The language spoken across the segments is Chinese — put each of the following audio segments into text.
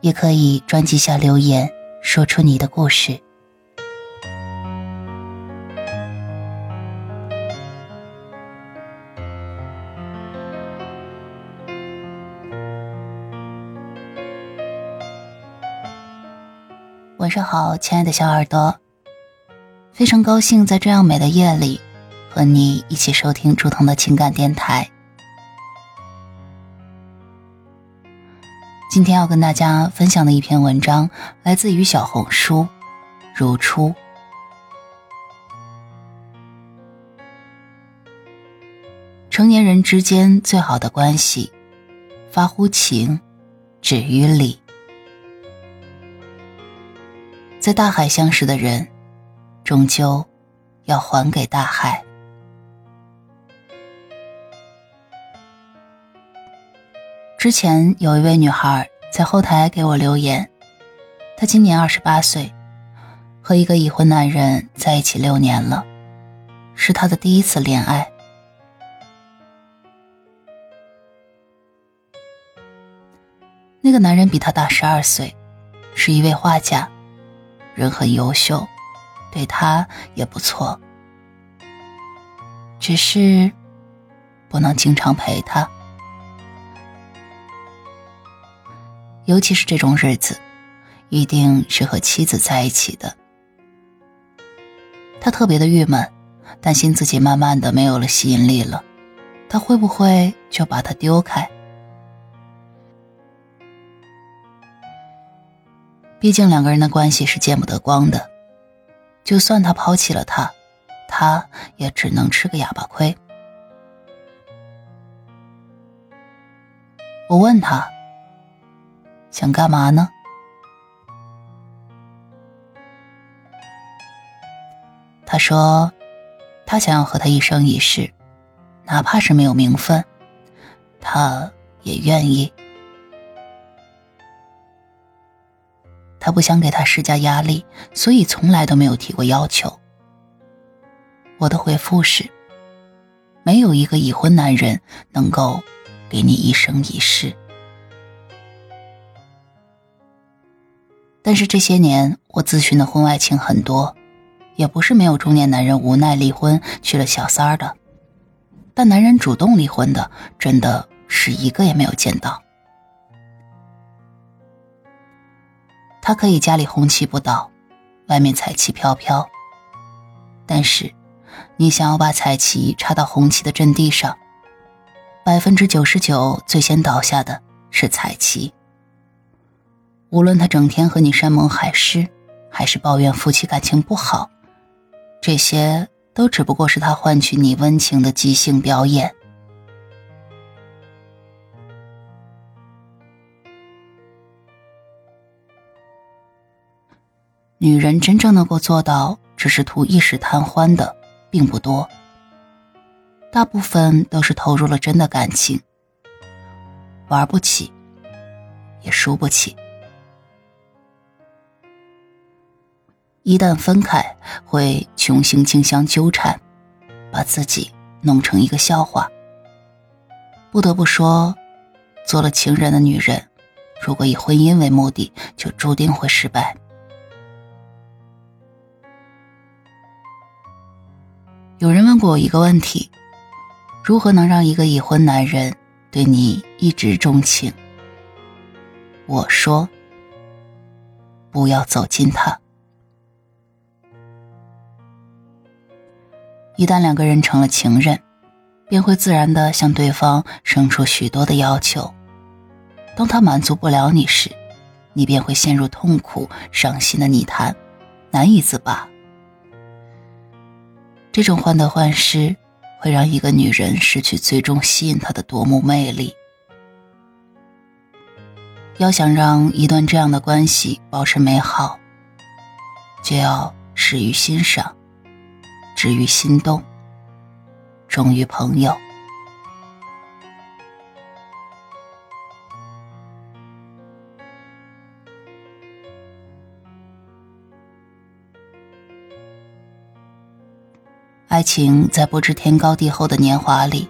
也可以专辑下留言，说出你的故事。晚上好，亲爱的小耳朵，非常高兴在这样美的夜里，和你一起收听竹筒的情感电台。今天要跟大家分享的一篇文章，来自于小红书，如初。成年人之间最好的关系，发乎情，止于礼。在大海相识的人，终究要还给大海。之前有一位女孩在后台给我留言，她今年二十八岁，和一个已婚男人在一起六年了，是她的第一次恋爱。那个男人比她大十二岁，是一位画家，人很优秀，对她也不错，只是不能经常陪她。尤其是这种日子，一定是和妻子在一起的。他特别的郁闷，担心自己慢慢的没有了吸引力了，他会不会就把他丢开？毕竟两个人的关系是见不得光的，就算他抛弃了他，他也只能吃个哑巴亏。我问他。想干嘛呢？他说：“他想要和他一生一世，哪怕是没有名分，他也愿意。他不想给他施加压力，所以从来都没有提过要求。”我的回复是：“没有一个已婚男人能够给你一生一世。”但是这些年，我咨询的婚外情很多，也不是没有中年男人无奈离婚娶了小三儿的，但男人主动离婚的，真的是一个也没有见到。他可以家里红旗不倒，外面彩旗飘飘，但是，你想要把彩旗插到红旗的阵地上，百分之九十九最先倒下的是彩旗。无论他整天和你山盟海誓，还是抱怨夫妻感情不好，这些都只不过是他换取你温情的即兴表演。女人真正能够做到只是图一时贪欢的，并不多。大部分都是投入了真的感情，玩不起，也输不起。一旦分开，会穷心竞相纠缠，把自己弄成一个笑话。不得不说，做了情人的女人，如果以婚姻为目的，就注定会失败。有人问过我一个问题：如何能让一个已婚男人对你一直钟情？我说：不要走近他。一旦两个人成了情人，便会自然的向对方生出许多的要求。当他满足不了你时，你便会陷入痛苦、伤心的泥潭，难以自拔。这种患得患失，会让一个女人失去最终吸引她的夺目魅力。要想让一段这样的关系保持美好，就要始于欣赏，止于心动，忠于朋友。爱情在不知天高地厚的年华里，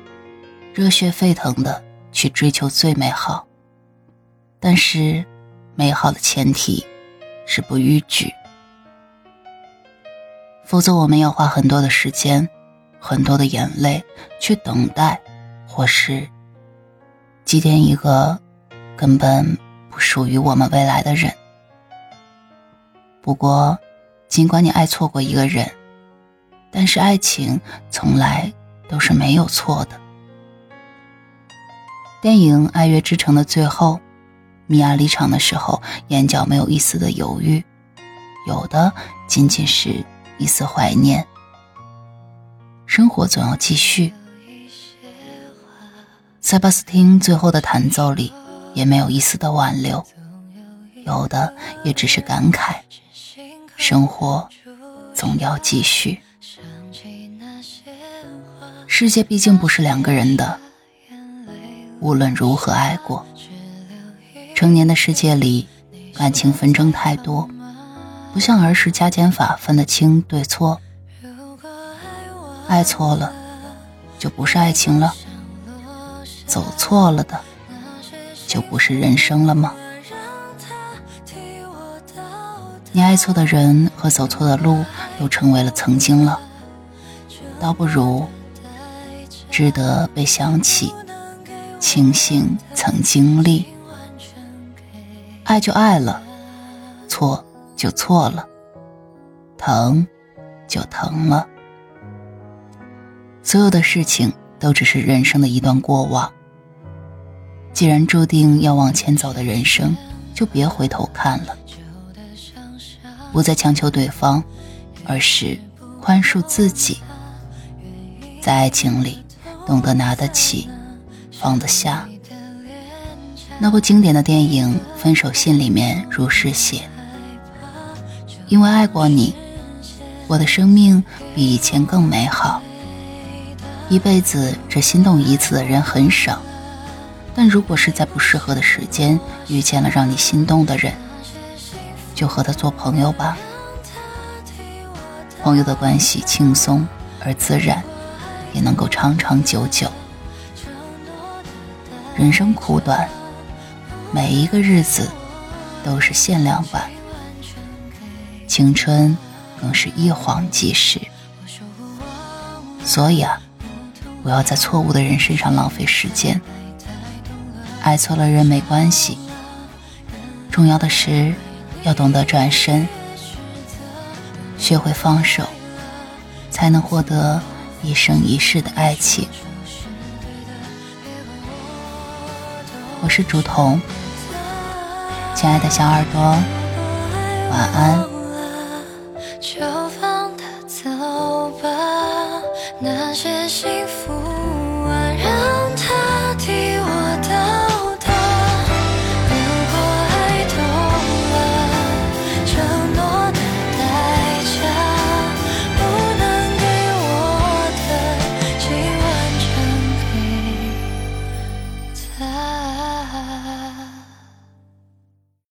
热血沸腾的去追求最美好。但是，美好的前提是不逾矩，否则我们要花很多的时间、很多的眼泪去等待，或是祭奠一个根本不属于我们未来的人。不过，尽管你爱错过一个人。但是爱情从来都是没有错的。电影《爱乐之城》的最后，米娅离场的时候，眼角没有一丝的犹豫，有的仅仅是一丝怀念。生活总要继续。塞巴斯汀最后的弹奏里，也没有一丝的挽留，有的也只是感慨：生活总要继续。世界毕竟不是两个人的，无论如何爱过，成年的世界里，感情纷争太多，不像儿时加减法分得清对错。爱错了，就不是爱情了；走错了的，就不是人生了吗？你爱错的人和走错的路，都成为了曾经了，倒不如。值得被想起，庆幸曾经历。爱就爱了，错就错了，疼就疼了。所有的事情都只是人生的一段过往。既然注定要往前走的人生，就别回头看了。不再强求对方，而是宽恕自己。在爱情里。懂得拿得起，放得下。那部经典的电影《分手信》里面如是写：“因为爱过你，我的生命比以前更美好。一辈子只心动一次的人很少，但如果是在不适合的时间遇见了让你心动的人，就和他做朋友吧。朋友的关系轻松而自然。”也能够长长久久。人生苦短，每一个日子都是限量版，青春更是一晃即逝。所以啊，不要在错误的人身上浪费时间。爱错了人没关系，重要的是要懂得转身，学会放手，才能获得。一生一世的爱情，我是竹童，亲爱的小耳朵，晚安。就放他走吧，那些幸福。